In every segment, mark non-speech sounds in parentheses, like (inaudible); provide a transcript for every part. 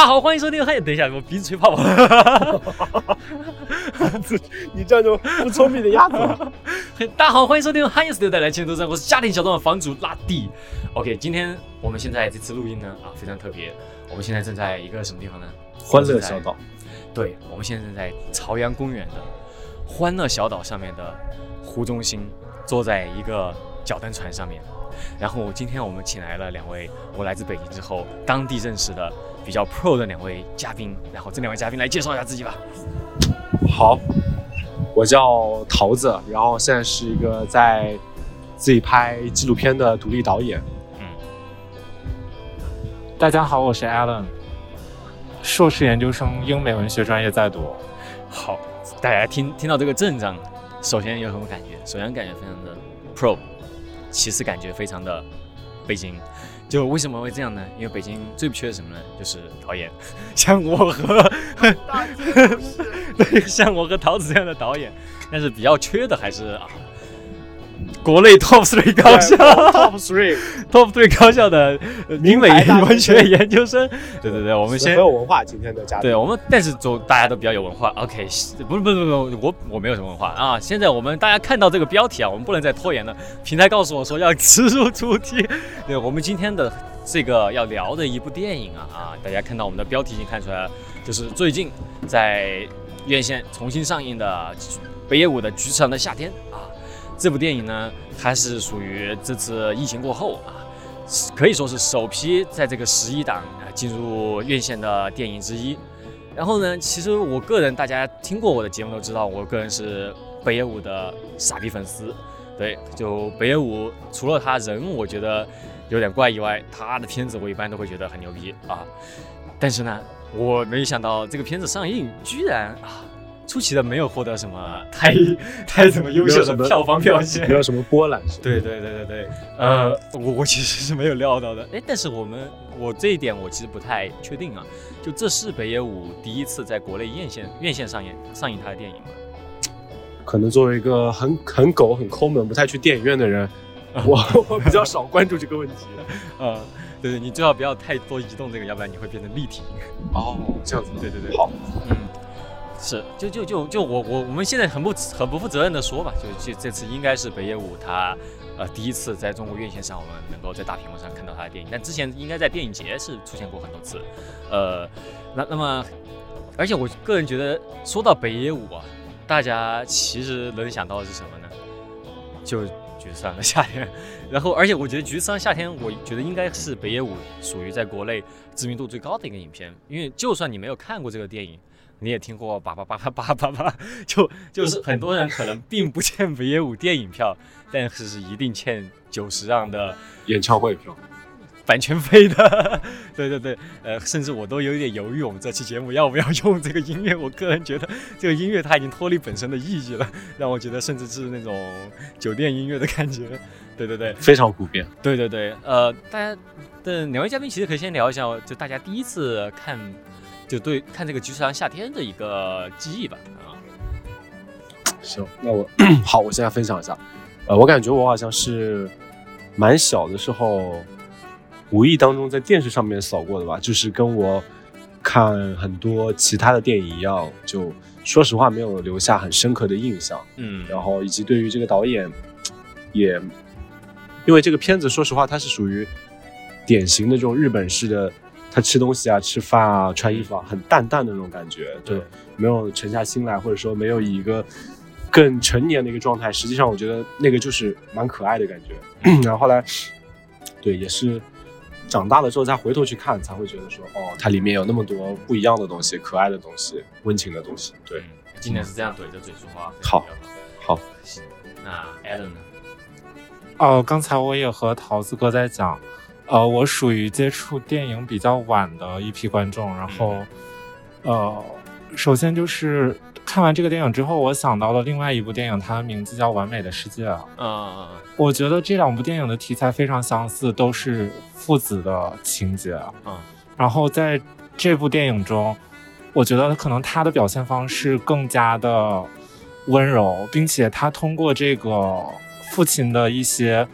大家好，欢迎收听。嘿，等一下，我鼻子吹泡泡。(laughs) 你这样就不聪明的样子。嘿，大家好，欢迎收听汉斯的带来千头山，我是家庭小众的房主拉蒂。OK，今天我们现在这次录音呢啊非常特别，我们现在正在一个什么地方呢？欢乐小岛。对，我们现在正在朝阳公园的欢乐小岛上面的湖中心，坐在一个脚蹬船上面。然后今天我们请来了两位我来自北京之后当地认识的比较 pro 的两位嘉宾，然后这两位嘉宾来介绍一下自己吧。好，我叫桃子，然后现在是一个在自己拍纪录片的独立导演。嗯，大家好，我是 Alan，硕士研究生英美文学专业在读。好，大家听听到这个阵仗，首先有什么感觉？首先感觉非常的 pro。其次感觉非常的北京，就为什么会这样呢？因为北京最不缺的什么呢？就是导演，(laughs) 像我和 (laughs) 对，像我和桃子这样的导演，但是比较缺的还是啊。国内 top three 高校，top three (laughs) top three 高校的明美文学研究生，对。对对，我们先很有文化，今天的嘉宾，对我们，但是总大家都比较有文化，OK，不是不是不是，我我没有什么文化。啊。现在我们大家看到这个标题啊，我们不能再拖延了。平台告诉我说要直入主题，(laughs) 对我们今天的这个要聊的一部电影啊啊，大家看到我们的标题已经看出来了，就是最近在院线重新上映的北野武的《菊次郎的夏天》啊。这部电影呢，它是属于这次疫情过后啊，可以说是首批在这个十一档啊进入院线的电影之一。然后呢，其实我个人，大家听过我的节目都知道，我个人是北野武的傻逼粉丝。对，就北野武，除了他人我觉得有点怪以外，他的片子我一般都会觉得很牛逼啊。但是呢，我没想到这个片子上映居然啊。出奇的没有获得什么 (laughs) 太太怎么优秀的票房表现，没有什么波澜。对对对对对，呃，我我其实是没有料到的。哎，但是我们我这一点我其实不太确定啊。就这是北野武第一次在国内院线院线上演上映他的电影吗？可能作为一个很很狗很抠门不太去电影院的人，(laughs) 我我比较少关注这个问题。呃，(laughs) 对对，你最好不要太多移动这个，要不然你会变成立体。哦，这样子。对对对，好，嗯。是，就就就就我我我们现在很不很不负责任的说吧，就这这次应该是北野武他呃第一次在中国院线上，我们能够在大屏幕上看到他的电影，但之前应该在电影节是出现过很多次，呃，那那么，而且我个人觉得说到北野武啊，大家其实能想到的是什么呢？就橘子上的夏天，(laughs) 然后而且我觉得橘子上夏天，我觉得应该是北野武属于在国内知名度最高的一个影片，因为就算你没有看过这个电影。你也听过叭叭叭叭叭叭叭，就就是很多人可能并不欠北野武电影票，但是是一定欠九十让的演唱会票，版权费的。(laughs) 对对对，呃，甚至我都有点犹豫，我们这期节目要不要用这个音乐？我个人觉得这个音乐它已经脱离本身的意义了，让我觉得甚至是那种酒店音乐的感觉。对对对，非常普遍。对对对，呃，大家的两位嘉宾其实可以先聊一下，就大家第一次看。就对看这个《菊次郎夏天》的一个记忆吧啊，行，那我好，我现在分享一下，呃，我感觉我好像是蛮小的时候，无意当中在电视上面扫过的吧，就是跟我看很多其他的电影一样，就说实话没有留下很深刻的印象，嗯，然后以及对于这个导演，也因为这个片子，说实话它是属于典型的这种日本式的。他吃东西啊，吃饭啊，穿衣服啊，很淡淡的那种感觉，对，没有沉下心来，或者说没有以一个更成年的一个状态。实际上，我觉得那个就是蛮可爱的感觉。(clears throat) 然后后来，对，也是长大了之后再回头去看，才会觉得说，哦，它里面有那么多不一样的东西，可爱的东西，温情的东西。对，今天是这样怼着嘴说话。好，好，那 Adam 呢？哦，刚才我也和桃子哥在讲。呃，我属于接触电影比较晚的一批观众，然后，呃，首先就是看完这个电影之后，我想到了另外一部电影，它的名字叫《完美的世界》。嗯，我觉得这两部电影的题材非常相似，都是父子的情节。嗯，然后在这部电影中，我觉得可能他的表现方式更加的温柔，并且他通过这个父亲的一些。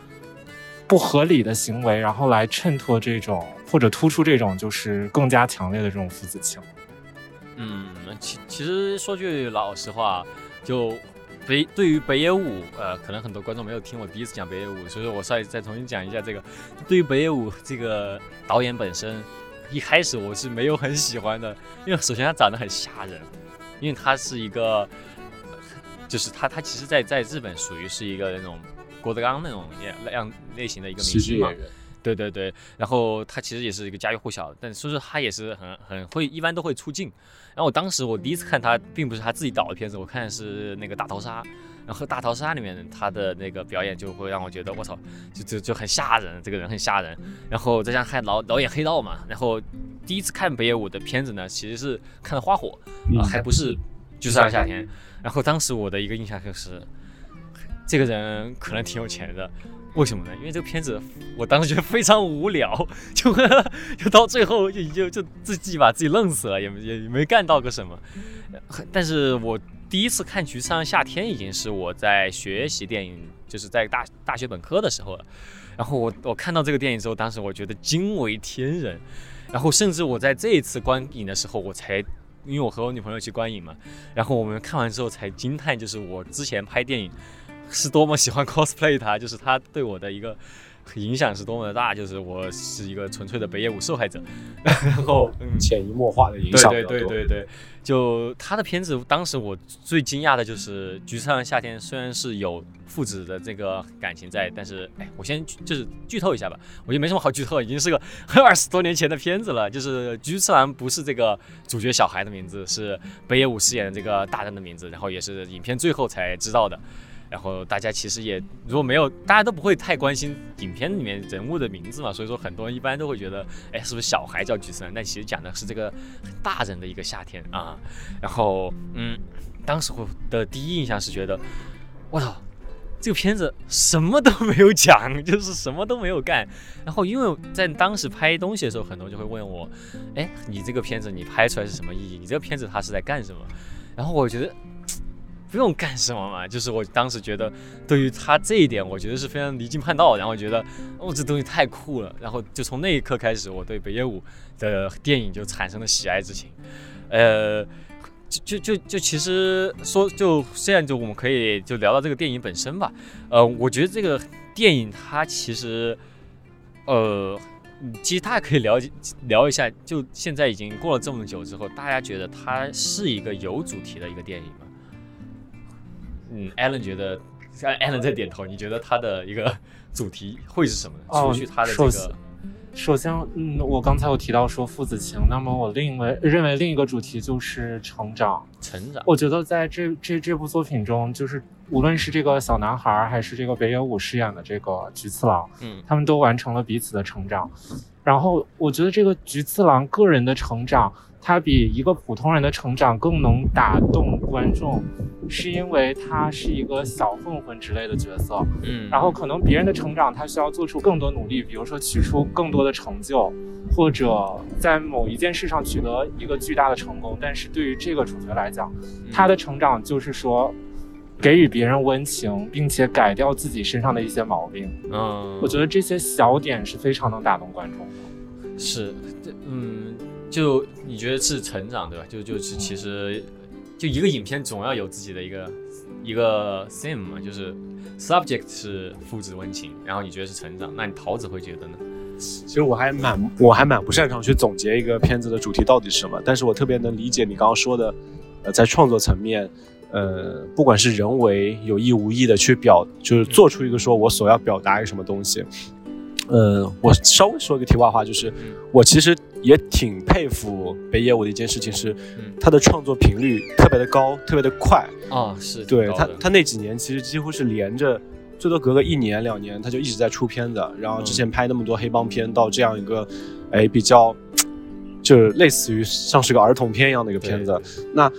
不合理的行为，然后来衬托这种或者突出这种就是更加强烈的这种父子情。嗯，其其实说句老实话，就北对于北野武，呃，可能很多观众没有听我第一次讲北野武，所以说我再再重新讲一下这个。对于北野武这个导演本身，一开始我是没有很喜欢的，因为首先他长得很吓人，因为他是一个，就是他他其实在在日本属于是一个那种郭德纲那种样类型的一个明星嘛。对对对，然后他其实也是一个家喻户晓，但说是他也是很很会，一般都会出镜。然后我当时我第一次看他，并不是他自己导的片子，我看的是那个《大逃杀》，然后《大逃杀》里面他的那个表演就会让我觉得我操，就就就很吓人，这个人很吓人。然后再加上看老导演黑道嘛，然后第一次看北野武的片子呢，其实是看的《花火》，还不是《就是上夏天》。然后当时我的一个印象就是，这个人可能挺有钱的。为什么呢？因为这个片子，我当时觉得非常无聊，就 (laughs) 就到最后就就就自己把自己愣死了，也也没干到个什么。但是我第一次看《橘上夏天》已经是我在学习电影，就是在大大学本科的时候了。然后我我看到这个电影之后，当时我觉得惊为天人。然后甚至我在这一次观影的时候，我才因为我和我女朋友去观影嘛，然后我们看完之后才惊叹，就是我之前拍电影。是多么喜欢 cosplay 他，就是他对我的一个影响是多么的大，就是我是一个纯粹的北野武受害者，(laughs) 然后潜移默化的影响对对对对对，就他的片子，当时我最惊讶的就是《菊次郎夏天》，虽然是有父子的这个感情在，但是哎，我先就是剧透一下吧，我觉得没什么好剧透，已经是个二十多年前的片子了，就是菊次郎不是这个主角小孩的名字，是北野武饰演的这个大人的名字，然后也是影片最后才知道的。然后大家其实也如果没有，大家都不会太关心影片里面人物的名字嘛，所以说很多人一般都会觉得，哎，是不是小孩叫橘森？但其实讲的是这个大人的一个夏天啊。然后，嗯，当时我的第一印象是觉得，我操，这个片子什么都没有讲，(laughs) 就是什么都没有干。然后因为在当时拍东西的时候，很多人就会问我，哎，你这个片子你拍出来是什么意义？你这个片子它是在干什么？然后我觉得。不用干什么嘛，就是我当时觉得，对于他这一点，我觉得是非常离经叛道。然后觉得，哦，这东西太酷了。然后就从那一刻开始，我对北野武的电影就产生了喜爱之情。呃，就就就就其实说，就虽然就我们可以就聊到这个电影本身吧。呃，我觉得这个电影它其实，呃，其实大家可以了解聊一下，就现在已经过了这么久之后，大家觉得它是一个有主题的一个电影吗？嗯，Allen 觉得，Allen 在点头。你觉得他的一个主题会是什么呢？除去他的这个，首先，嗯，我刚才有提到说父子情，那么我另为认为另一个主题就是成长。成长，我觉得在这这这部作品中，就是无论是这个小男孩，还是这个北野武饰演的这个菊次郎，嗯，他们都完成了彼此的成长。然后，我觉得这个菊次郎个人的成长。他比一个普通人的成长更能打动观众，是因为他是一个小混混之类的角色。嗯，然后可能别人的成长，他需要做出更多努力，比如说取出更多的成就，或者在某一件事上取得一个巨大的成功。但是对于这个主角来讲，他的成长就是说，给予别人温情，并且改掉自己身上的一些毛病。嗯，我觉得这些小点是非常能打动观众的。是，这嗯。就你觉得是成长对吧？就就是其实，就一个影片总要有自己的一个一个 theme 嘛，就是 subject 是父子温情，然后你觉得是成长，那你桃子会觉得呢？其实我还蛮我还蛮不擅长去总结一个片子的主题到底是什么，但是我特别能理解你刚刚说的，呃，在创作层面，呃，不管是人为有意无意的去表，就是做出一个说我所要表达一个什么东西。呃，我稍微说一个题外话，就是我其实也挺佩服北野武的一件事情，是他的创作频率特别的高，特别的快啊。是对他，他那几年其实几乎是连着，最多隔个一年两年，他就一直在出片子。然后之前拍那么多黑帮片，到这样一个，哎，比较，就是类似于像是个儿童片一样的一个片子。那，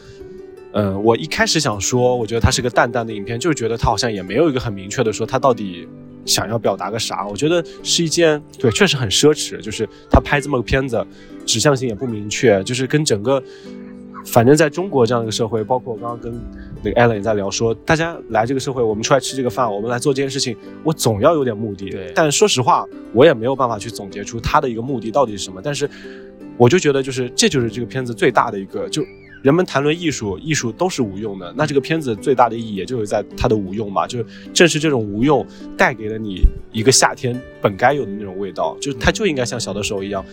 嗯，我一开始想说，我觉得它是个淡淡的影片，就是觉得它好像也没有一个很明确的说它到底。想要表达个啥？我觉得是一件对，确实很奢侈。就是他拍这么个片子，指向性也不明确，就是跟整个反正在中国这样的一个社会，包括我刚刚跟那个 Allen 也在聊说，大家来这个社会，我们出来吃这个饭，我们来做这件事情，我总要有点目的。对但说实话，我也没有办法去总结出他的一个目的到底是什么。但是，我就觉得就是这就是这个片子最大的一个，就人们谈论艺术，艺术都是无用的。那这个片子最大的意义，也就是在它的无用嘛，就是正是这种无用带给了你一个夏天本该有的那种味道，就是它就应该像小的时候一样。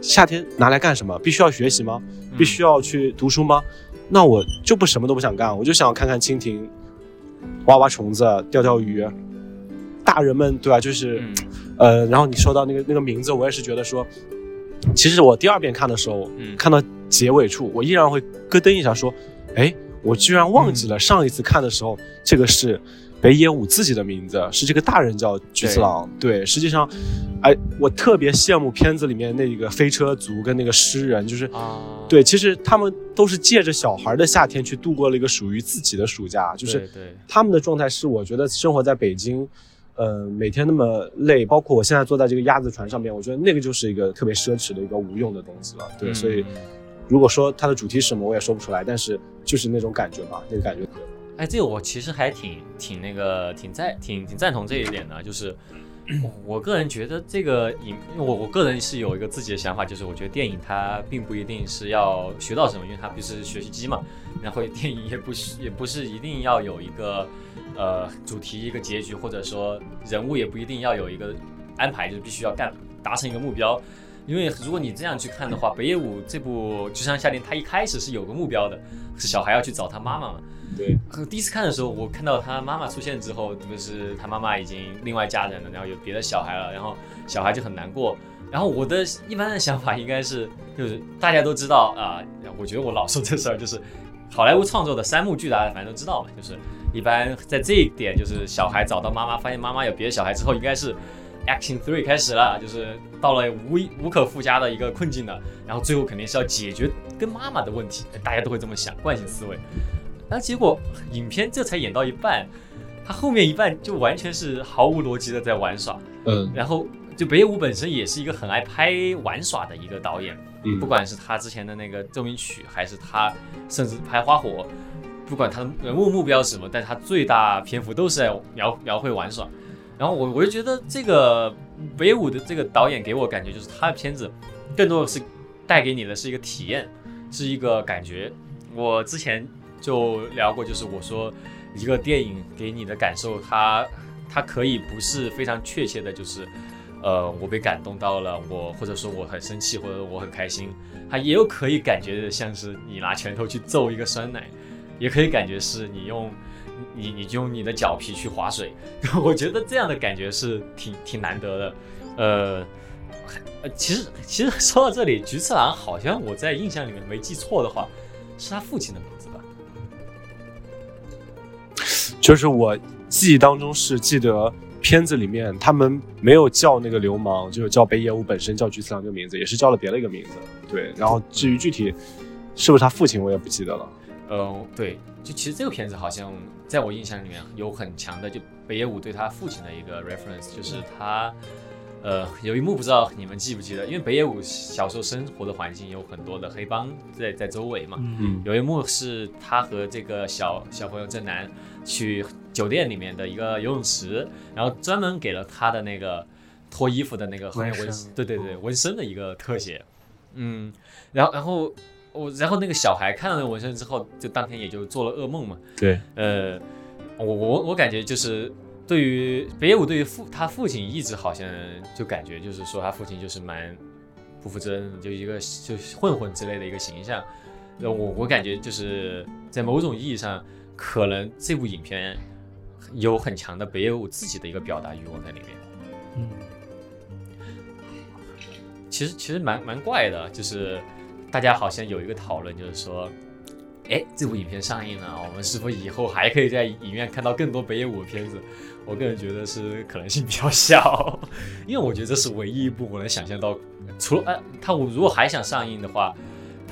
夏天拿来干什么？必须要学习吗？必须要去读书吗？那我就不什么都不想干，我就想看看蜻蜓，挖挖虫子，钓钓鱼。大人们对吧？就是，嗯呃，然后你说到那个那个名字，我也是觉得说，其实我第二遍看的时候，嗯看到结尾处，我依然会咯噔一下，说，哎，我居然忘记了上一次看的时候，这个是北野武自己的名字，是这个大人叫菊次郎。对，实际上，哎，我特别羡慕片子里面那个飞车族跟那个诗人，就是。啊，对，其实他们都是借着小孩的夏天去度过了一个属于自己的暑假，就是他们的状态是，我觉得生活在北京，呃，每天那么累，包括我现在坐在这个鸭子船上面，我觉得那个就是一个特别奢侈的一个无用的东西了。对，嗯所以如果说它的主题是什么，我也说不出来，但是就是那种感觉吧，那个感觉。哎，这个我其实还挺挺那个挺赞挺挺赞同这一点的，就是我我个人觉得这个影，我我个人是有一个自己的想法，就是我觉得电影它并不一定是要学到什么，因为它不是学习机嘛，然后电影也不是也不是一定要有一个呃主题一个结局，或者说人物也不一定要有一个安排，就是必须要干达成一个目标。因为如果你这样去看的话，北野武这部《就像夏天》，他一开始是有个目标的，是小孩要去找他妈妈嘛。对，呃第一次看的时候，我看到他妈妈出现之后，不是他妈妈已经另外嫁人了，然后有别的小孩了，然后小孩就很难过。然后我的一般的想法应该是，就是大家都知道啊、我觉得我老说这事儿，就是好莱坞创作的三幕剧，大家反正都知道嘛，就是一般在这一点，就是小孩找到妈妈，发现妈妈有别的小孩之后，应该是 Action Three 开始了，就是到了无无可复加的一个困境了，然后最后肯定是要解决跟妈妈的问题，大家都会这么想，惯性思维。那结果影片这才演到一半，他后面一半就完全是毫无逻辑的在玩耍，嗯然后就北野武本身也是一个很爱拍玩耍的一个导演，嗯，不管是他之前的那个奏鸣曲，还是他甚至拍花火，不管他的人物目标是什么，但是他最大篇幅都是在描描绘玩耍。然后我我就觉得这个北舞的这个导演给我感觉就是他的片子更多的是带给你的是一个体验，是一个感觉。我之前就聊过，就是我说一个电影给你的感受，它它可以不是非常确切的，就是呃我被感动到了，我或者说我很生气，或者我很开心，它也有可以感觉像是你拿拳头去揍一个酸奶，也可以感觉是你用你你就用你的脚皮去划水，(laughs) 我觉得这样的感觉是挺挺难得的，呃。其实其实说到这里，菊次郎好像我在印象里面没记错的话，是他父亲的名字吧？(laughs) 就是我记忆当中是记得片子里面他们没有叫那个流氓，就是叫北野武本身叫菊次郎这个名字，也是叫了别的一个名字。对，然后至于具体是不是他父亲，我也不记得了。呃，对，就其实这个片子好像在我印象里面有很强的，就北野武对他父亲的一个 reference，就是他，呃，有一幕不知道你们记不记得，因为北野武小时候生活的环境有很多的黑帮在在周围嘛，嗯有一幕是他和这个小小朋友正南去酒店里面的一个游泳池，然后专门给了他的那个脱衣服的那个纹纹身，对对对，纹身的一个特写。嗯，然后然后我然后那个小孩看了那个纹身之后，就当天也就做了噩梦嘛。对，呃，我我我感觉就是对于北野武对于父他父亲一直好像就感觉就是说他父亲就是蛮不负责任的，就一个就是混混之类的一个形象。那，我我感觉就是在某种意义上，可能这部影片有很强的北野武自己的一个表达欲望在里面。嗯，其实其实蛮蛮怪的，就是大家好像有一个讨论，就是说，哎，这部影片上映了，我们是否以后还可以在影院看到更多北野武的片子？我个人觉得是可能性比较小，(laughs) 因为我觉得这是唯一一部我能想象到，除了呃，他我如果还想上映的话，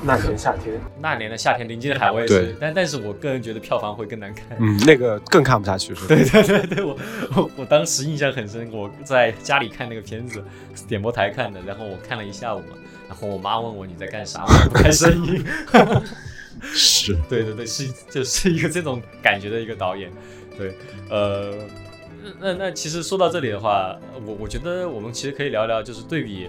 那年夏天，那年的夏天临近的海，我也对是，但但是我个人觉得票房会更难看。嗯，那个更看不下去，是吧？对 (laughs) 对对对，我我我当时印象很深，我在家里看那个片子，点播台看的，然后我看了一下午嘛，然后我妈问我你在干啥，我不开声音。是 (laughs) 对对对，是就是一个这种感觉的一个导演。对，呃，那那其实说到这里的话，我我觉得我们其实可以聊聊，就是对比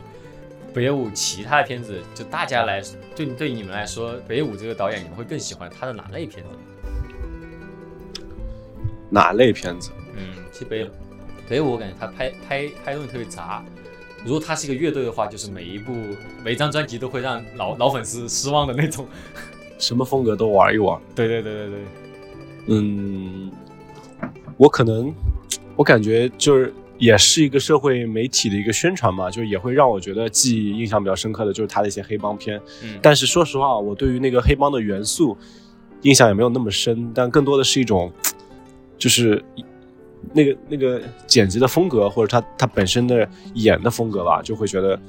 北野武其他的片子，就大家来，对对你们来说，北野武这个导演，你们会更喜欢他的哪类片子？哪类片子？嗯，其实北北野武我感觉他拍拍拍东西特别杂。如果他是一个乐队的话，就是每一部每一张专辑都会让老老粉丝失望的那种。(laughs) 什么风格都玩一玩。对对对对对。嗯，我可能我感觉就是也是一个社会媒体的一个宣传嘛，就也会让我觉得记忆印象比较深刻的就是他的一些黑帮片。嗯，但是说实话，我对于那个黑帮的元素印象也没有那么深，但更多的是一种就是。那个那个剪辑的风格，或者他他本身的演的风格吧，就会觉得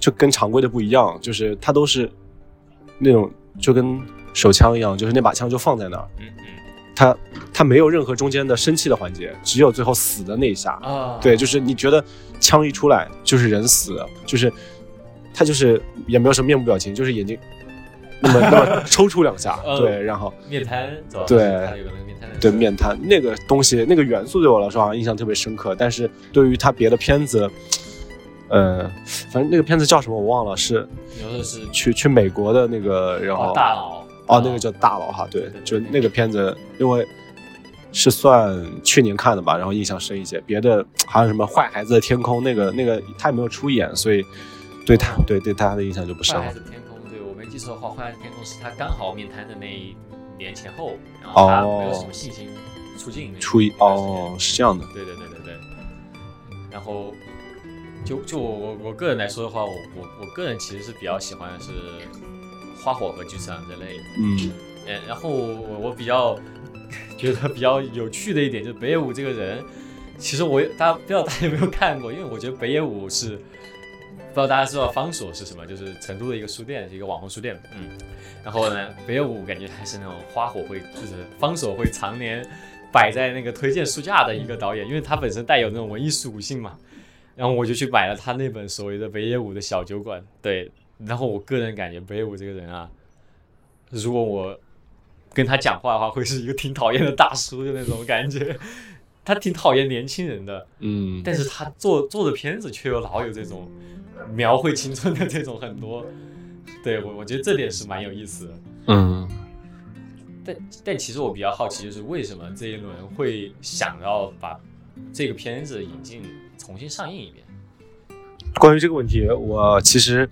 就跟常规的不一样，就是他都是那种就跟手枪一样，就是那把枪就放在那儿，嗯嗯，他他没有任何中间的生气的环节，只有最后死的那一下啊，对，就是你觉得枪一出来就是人死，就是他就是也没有什么面部表情，就是眼睛。(laughs) 那么，那么抽搐两下，对，然后面瘫，对，有个那个面瘫，对面瘫那个东西，那个元素对我来说好像印象特别深刻。但是对于他别的片子，呃，反正那个片子叫什么我忘了，是，是去去美国的那个，然后大佬，哦，那个叫大佬哈，对，就那个片子，因为是算去年看的吧，然后印象深一些。别的好像什么坏孩子的天空，那个那个他也没有出演，所以对他对对他的印象就不深了。记错的话，《坏孩子天空》是他刚好面瘫的那一年前后，然后他没有什么信心出镜。出一哦，是这样的。对对对对对。然后，就就我我我个人来说的话，我我我个人其实是比较喜欢的是花火和剧场之类。嗯。嗯，然后我我比较觉得比较有趣的一点就是北野武这个人，其实我大家不知道大家有没有看过，因为我觉得北野武是。不知道大家知道方所是什么？就是成都的一个书店，是一个网红书店。嗯，然后呢，北野武感觉还是那种花火会，就是方所会常年摆在那个推荐书架的一个导演，因为他本身带有那种文艺属性嘛。然后我就去买了他那本所谓的北野武的小酒馆。对，然后我个人感觉北野武这个人啊，如果我跟他讲话的话，会是一个挺讨厌的大叔的那种感觉。他挺讨厌年轻人的，嗯，但是他做做的片子却又老有这种。描绘青春的这种很多，对我我觉得这点是蛮有意思的。嗯，但但其实我比较好奇，就是为什么这一轮会想要把这个片子引进重新上映一遍？关于这个问题，我其实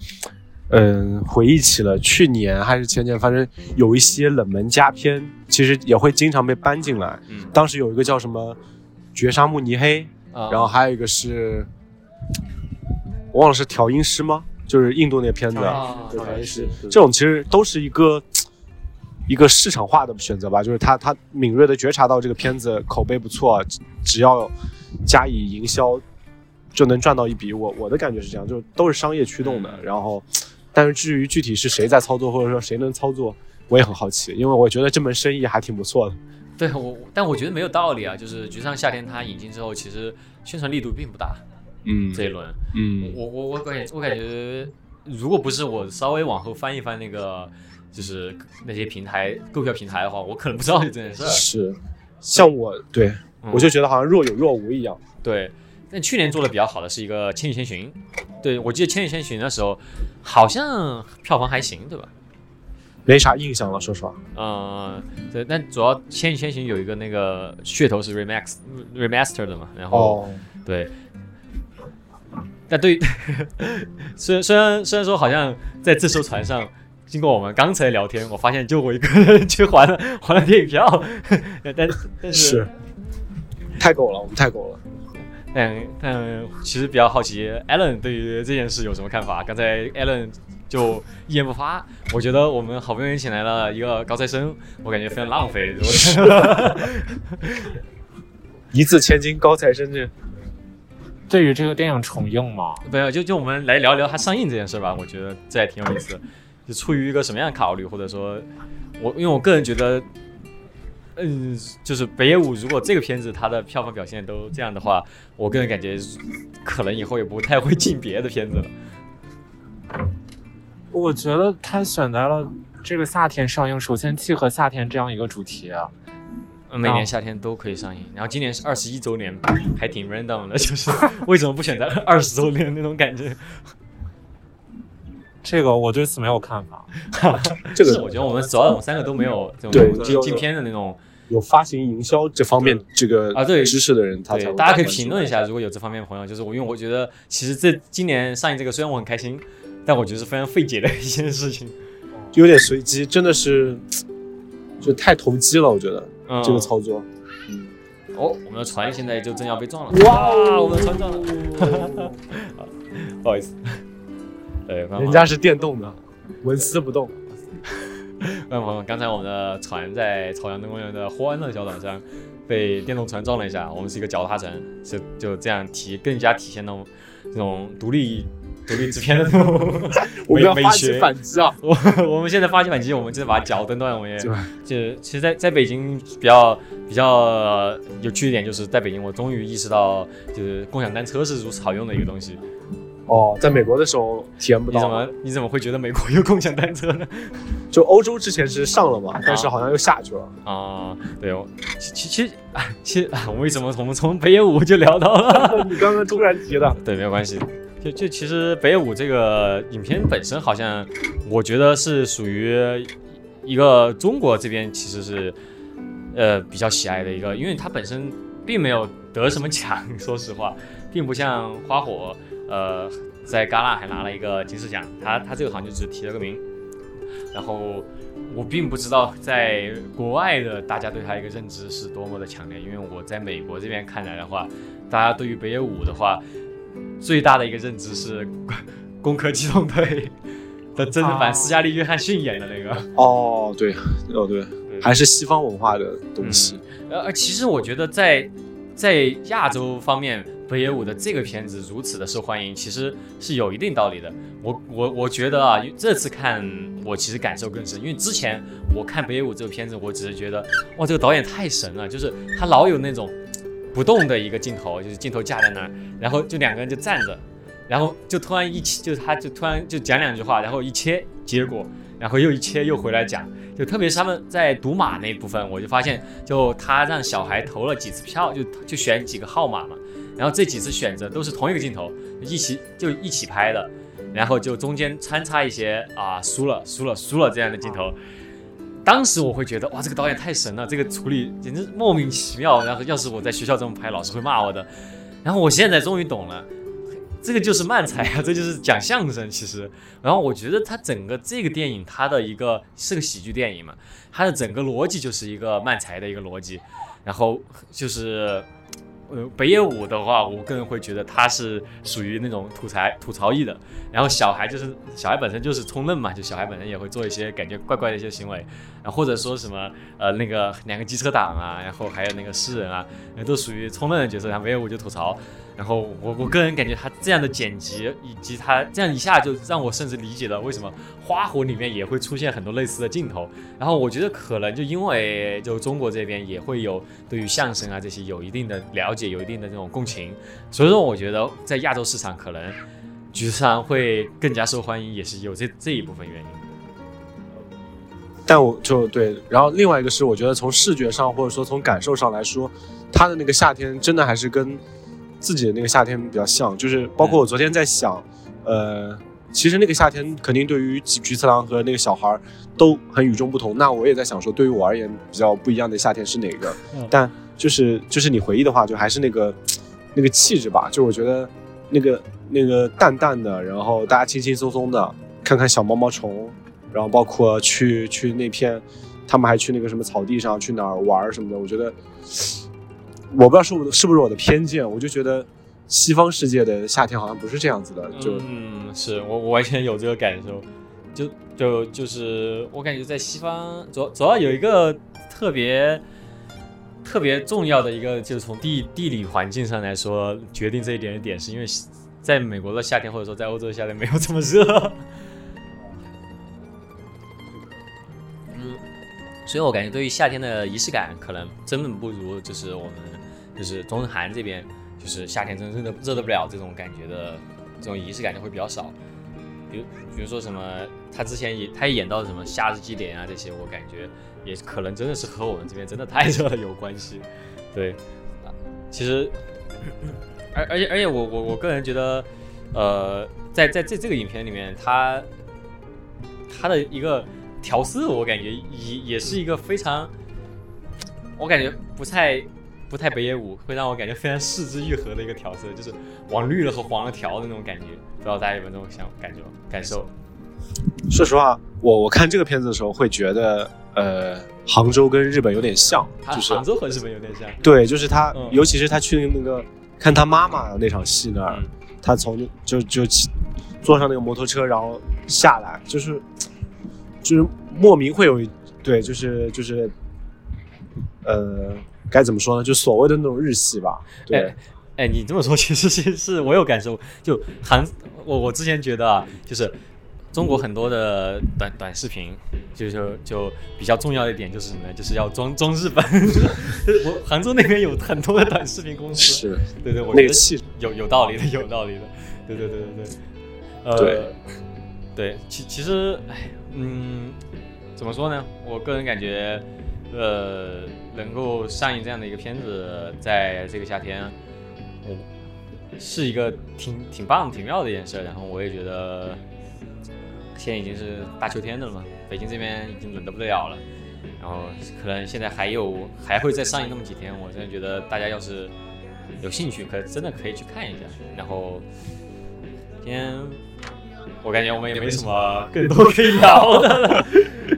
嗯回忆起了去年还是前年，反正有一些冷门佳片，其实也会经常被搬进来。嗯，当时有一个叫什么《绝杀慕尼黑》，然后还有一个是。我忘了是调音师吗？就是印度那片子，调音师这种其实都是一个一个市场化的选择吧。就是他他敏锐的觉察到这个片子口碑不错，只要加以营销就能赚到一笔。我我的感觉是这样，就都是商业驱动的。然后，但是至于具体是谁在操作，或者说谁能操作，我也很好奇，因为我觉得这门生意还挺不错的。对我，但我觉得没有道理啊。就是《菊上夏天》它引进之后，其实宣传力度并不大。嗯，这一轮，嗯，我我我感我感觉，如果不是我稍微往后翻一翻那个，就是那些平台购票平台的话，我可能不知道有这件事。是，像我对我就觉得好像若有若无一样。对，但去年做的比较好的是一个《千与千寻》，对我记得《千与千寻》的时候好像票房还行，对吧？没啥印象了，说实话。嗯，对，但主要《千与千寻》有一个那个噱头是 remax remaster 的嘛，然后对。但对，虽然虽然虽然说好像在这艘船上，经过我们刚才聊天，我发现就我一个人去还了还了电影票，(laughs) 但但是太狗了，我们太狗了。但但其实比较好奇，Allen 对于这件事有什么看法？刚才 Allen 就一言不发，我觉得我们好不容易请来了一个高材生，我感觉非常浪费。一字千金高材生这。对于这个电影重映吗？没有，就就我们来聊聊它上映这件事吧。我觉得这也挺有意思。就出于一个什么样的考虑，或者说，我因为我个人觉得，嗯，就是北野武如果这个片子它的票房表现都这样的话，我个人感觉可能以后也不太会进别的片子了。我觉得他选择了这个夏天上映，首先契合夏天这样一个主题啊。呃每年夏天都可以上映。然后今年是二十一周年，还挺 random 的，就是为什么不选择二十周年那种感觉？这个我对此没有看法。(laughs) 这个是我觉得我们所有我们三个都没有这对种只有禁片的那种。有发行营销这方面这个啊对知识的人，他才对，大家可以评论一下，如果有这方面的朋友，就是我，因为我觉得其实这今年上映这个，虽然我很开心，但我觉得是非常费解的一件事情。有点随机，真的是就太投机了，我觉得嗯，这个操作。哦，我们的船现在就正要被撞了。哇，我们的船撞了，(laughs) 不好意思。对，人家是电动的，纹丝不动。观众朋友，刚才我们的船在朝阳灯公园的欢乐小岛上被电动船撞了一下，我们是一个脚踏船，就就这样体更加体现那种这种独立独立制片的那种 (laughs) 我要发起学。反击啊！我 (laughs) 我们现在发起反击，我们就是把脚蹬断。我们也 (laughs) 就就其实在，在北京比较比较呃有趣一点，就是在北京，我终于意识到，就是共享单车是如此好用的一个东西。哦，在美国的时候体验不到，你怎么你怎么会觉得美国有共享单车呢？(laughs) 就欧洲之前是上了嘛，但是好像又下去了。啊，对，我其其其实啊其实我为什么我们从北野武就聊到了？(laughs) 你刚刚突然提的，(laughs) 对，没有关系。就就其实北野武这个影片本身，好像我觉得是属于一个中国这边其实是呃比较喜爱的一个，因为它本身并没有得什么奖，说实话，并不像花火，呃，在戛纳还拿了一个金狮奖，他他这个好像就只提了个名，然后。我并不知道在国外的大家对他一个认知是多么的强烈，因为我在美国这边看来的话，大家对于北野武的话，最大的一个认知是《攻壳机动队》的真人版哦斯嘉丽·约翰逊演的那个。哦，对，哦对，还是西方文化的东西。呃，而其实我觉得在在亚洲方面，北野武的这个片子如此的受欢迎，其实是有一定道理的。我我我觉得啊，这次看我其实感受更深，因为之前我看北野武这个片子，我只是觉得哇，这个导演太神了，就是他老有那种不动的一个镜头，就是镜头架在那儿，然后就两个人就站着，然后就突然一切，就是他就突然就讲两句话，然后一切结果，然后又一切又回来讲，就特别是他们在赌马那部分，我就发现，就他让小孩投了几次票，就就选几个号码嘛，然后这几次选择都是同一个镜头，一起就一起拍的，然后就中间穿插一些啊输了输了输了这样的镜头。当时我会觉得哇，这个导演太神了，这个处理简直莫名其妙。然后要是我在学校这么拍，老师会骂我的。然后我现在终于懂了，这个就是慢才啊，这就是讲相声。其实，然后我觉得它整个这个电影，它的一个是个喜剧电影嘛，它的整个逻辑就是一个慢才的一个逻辑，然后就是。呃，北野武的话，我个人会觉得他是属于那种吐槽吐槽艺的，然后小孩就是小孩本身就是冲愣嘛，就小孩本身也会做一些感觉怪怪的一些行为，然后或者说什么呃那个两个机车党啊，然后还有那个诗人啊，都属于冲愣的角色，然后北野武就吐槽，然后我我个人感觉他这样的剪辑以及他这样一下就让我甚至理解了为什么花火里面也会出现很多类似的镜头，然后我觉得可能就因为就中国这边也会有对于相声啊这些有一定的了解，有一定的这种共情，所以说我觉得在亚洲市场可能剧上会更加受欢迎，也是有这这一部分原因。但我就对，然后另外一个是，我觉得从视觉上或者说从感受上来说，他的那个夏天真的还是跟自己的那个夏天比较像，就是包括我昨天在想，呃，其实那个夏天肯定对于菊菊次郎和那个小孩都很与众不同。那我也在想说，对于我而言比较不一样的夏天是哪个？嗯但就是就是你回忆的话，就还是那个那个气质吧。就我觉得那个那个淡淡的，然后大家轻轻松松的看看小毛毛虫，然后包括去去那片，他们还去那个什么草地上去哪儿玩什么的。我觉得我不知道是我的是不是我的偏见，我就觉得西方世界的夏天好像不是这样子的，就、嗯，是我我完全有这个感受，就就就是我感觉在西方主主要有一个特别特别重要的一个，就是从地地理环境上来说决定这一点的点，是因为在美国的夏天或者说在欧洲的夏天没有这么热。嗯，所以我感觉对于夏天的仪式感，可能真的不如就是我们就是中日韩这边，就是夏天真的热的热的不了这种感觉的这种仪式感就会比较少。比如比如说什么，他之前也他也演到什么夏日祭典啊这些，我感觉也可能真的是和我们这边真的太 (laughs) 热了有关系。对，其实而而且而且我我我个人觉得，呃，在在这这个影片里面，他他的一个调色，我感觉也也是一个非常，我感觉不太不太北野武，会让我感觉非常四肢愈合的一个调色，就是往绿了和黄了调的那种感觉，不知道大家有没有这种想感觉感受？说实话，我我看这个片子的时候会觉得，呃，杭州跟日本有点像，就是杭州和日本有点像，对，就是他，嗯。尤其是他去那个看他妈妈那场戏那儿，嗯。他从就就骑坐上那个摩托车，然后下来，就是就是莫名会有一对，就是就是呃，该怎么说呢？就所谓的那种日系吧，对。哎哎，你这么说 (laughs) 其实是是我有感受，就韩我我之前觉得啊，就是中国很多的短短视频，就是就比较重要的一点就是什么呢？就是要装装日本。(laughs) 我杭州那边有很多的短视频公司，是对对，我觉得有有道理的，有道理的，(laughs) 对对对对对，呃，对对，其其实，哎，嗯，怎么说呢？我个人感觉，呃，能够上映这样的一个片子，在这个夏天，我是一个挺挺棒、挺妙的一件事。然后我也觉得，现在已经是大秋天的了嘛，北京这边已经冷得不得了了。然后可能现在还有还会再上映那么几天，我真的觉得大家要是有兴趣，可真的可以去看一下。然后今天我感觉我们也没什么更多可以聊的了。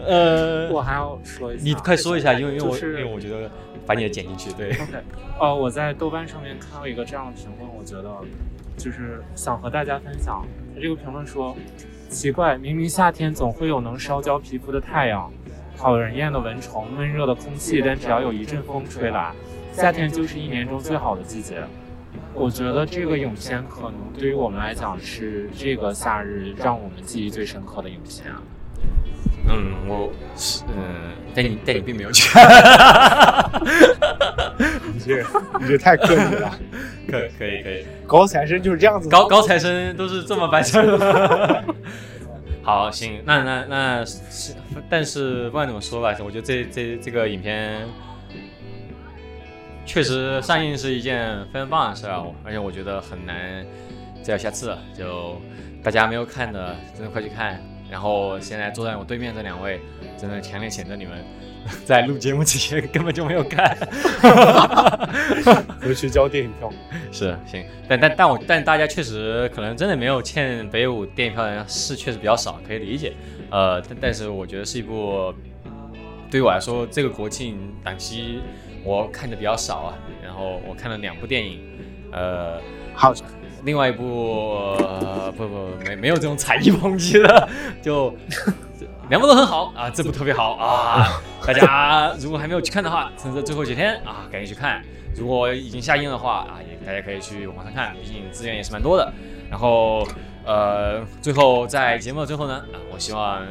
呃，我还要说一下，你快说一下，因为因为我、就是因为我觉得把你的剪进去，对，OK，呃，我在豆瓣上面看到一个这样的评论，我觉得就是想和大家分享。他这个评论说：“奇怪，明明夏天总会有能烧焦皮肤的太阳，讨人厌的蚊虫，闷热的空气，但只要有一阵风吹来，夏天就是一年中最好的季节。”我觉得这个影片可能对于我们来讲是这个夏日让我们记忆最深刻的影片啊。嗯，我是嗯，但你但你并没有去，(laughs) 你这你这太刻意了，(laughs) 可可以可以，高材生就是这样子，高高材生都是这么办事儿的。(laughs) 好，行，那那那是，但是不管怎么说吧，我觉得这这这个影片确实上映是一件非常棒的事啊，而且我觉得很难再有下次了。就大家没有看的，真的快去看。然后现在坐在我对面这两位，真的强烈谴责你们在录节目之前根本就没有看。(laughs) 回去交电影票。是行，但但但我但大家确实可能真的没有欠北舞电影票的人是确实比较少，可以理解。呃，但但是我觉得是一部对于我来说，这个国庆档期我看的比较少啊。然后我看了两部电影，呃，好，另外一部、呃、不不没没有这种才艺抨击的，(laughs) 就 (laughs) 两部都很好啊，这部特别好啊！(laughs) 大家如果还没有去看的话，趁着最后几天啊，赶紧去看。如果已经下映的话啊，也大家可以去网上看，毕竟资源也是蛮多的。然后呃，最后在节目的最后呢，啊，我希望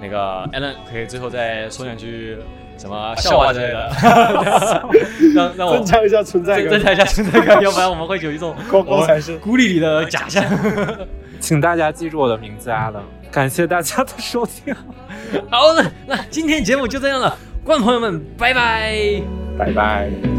那个 Allen 可以最后再说两句什么笑话之类的，(laughs) 让让我增强一下存在感增感。强一下存在感，(laughs) 要不然我们会有一种高高材生，孤立里的假象。(laughs) 请大家记住我的名字 Allen，感谢大家的收听。好，了那今天节目就这样了，观众朋友们，拜拜。拜拜。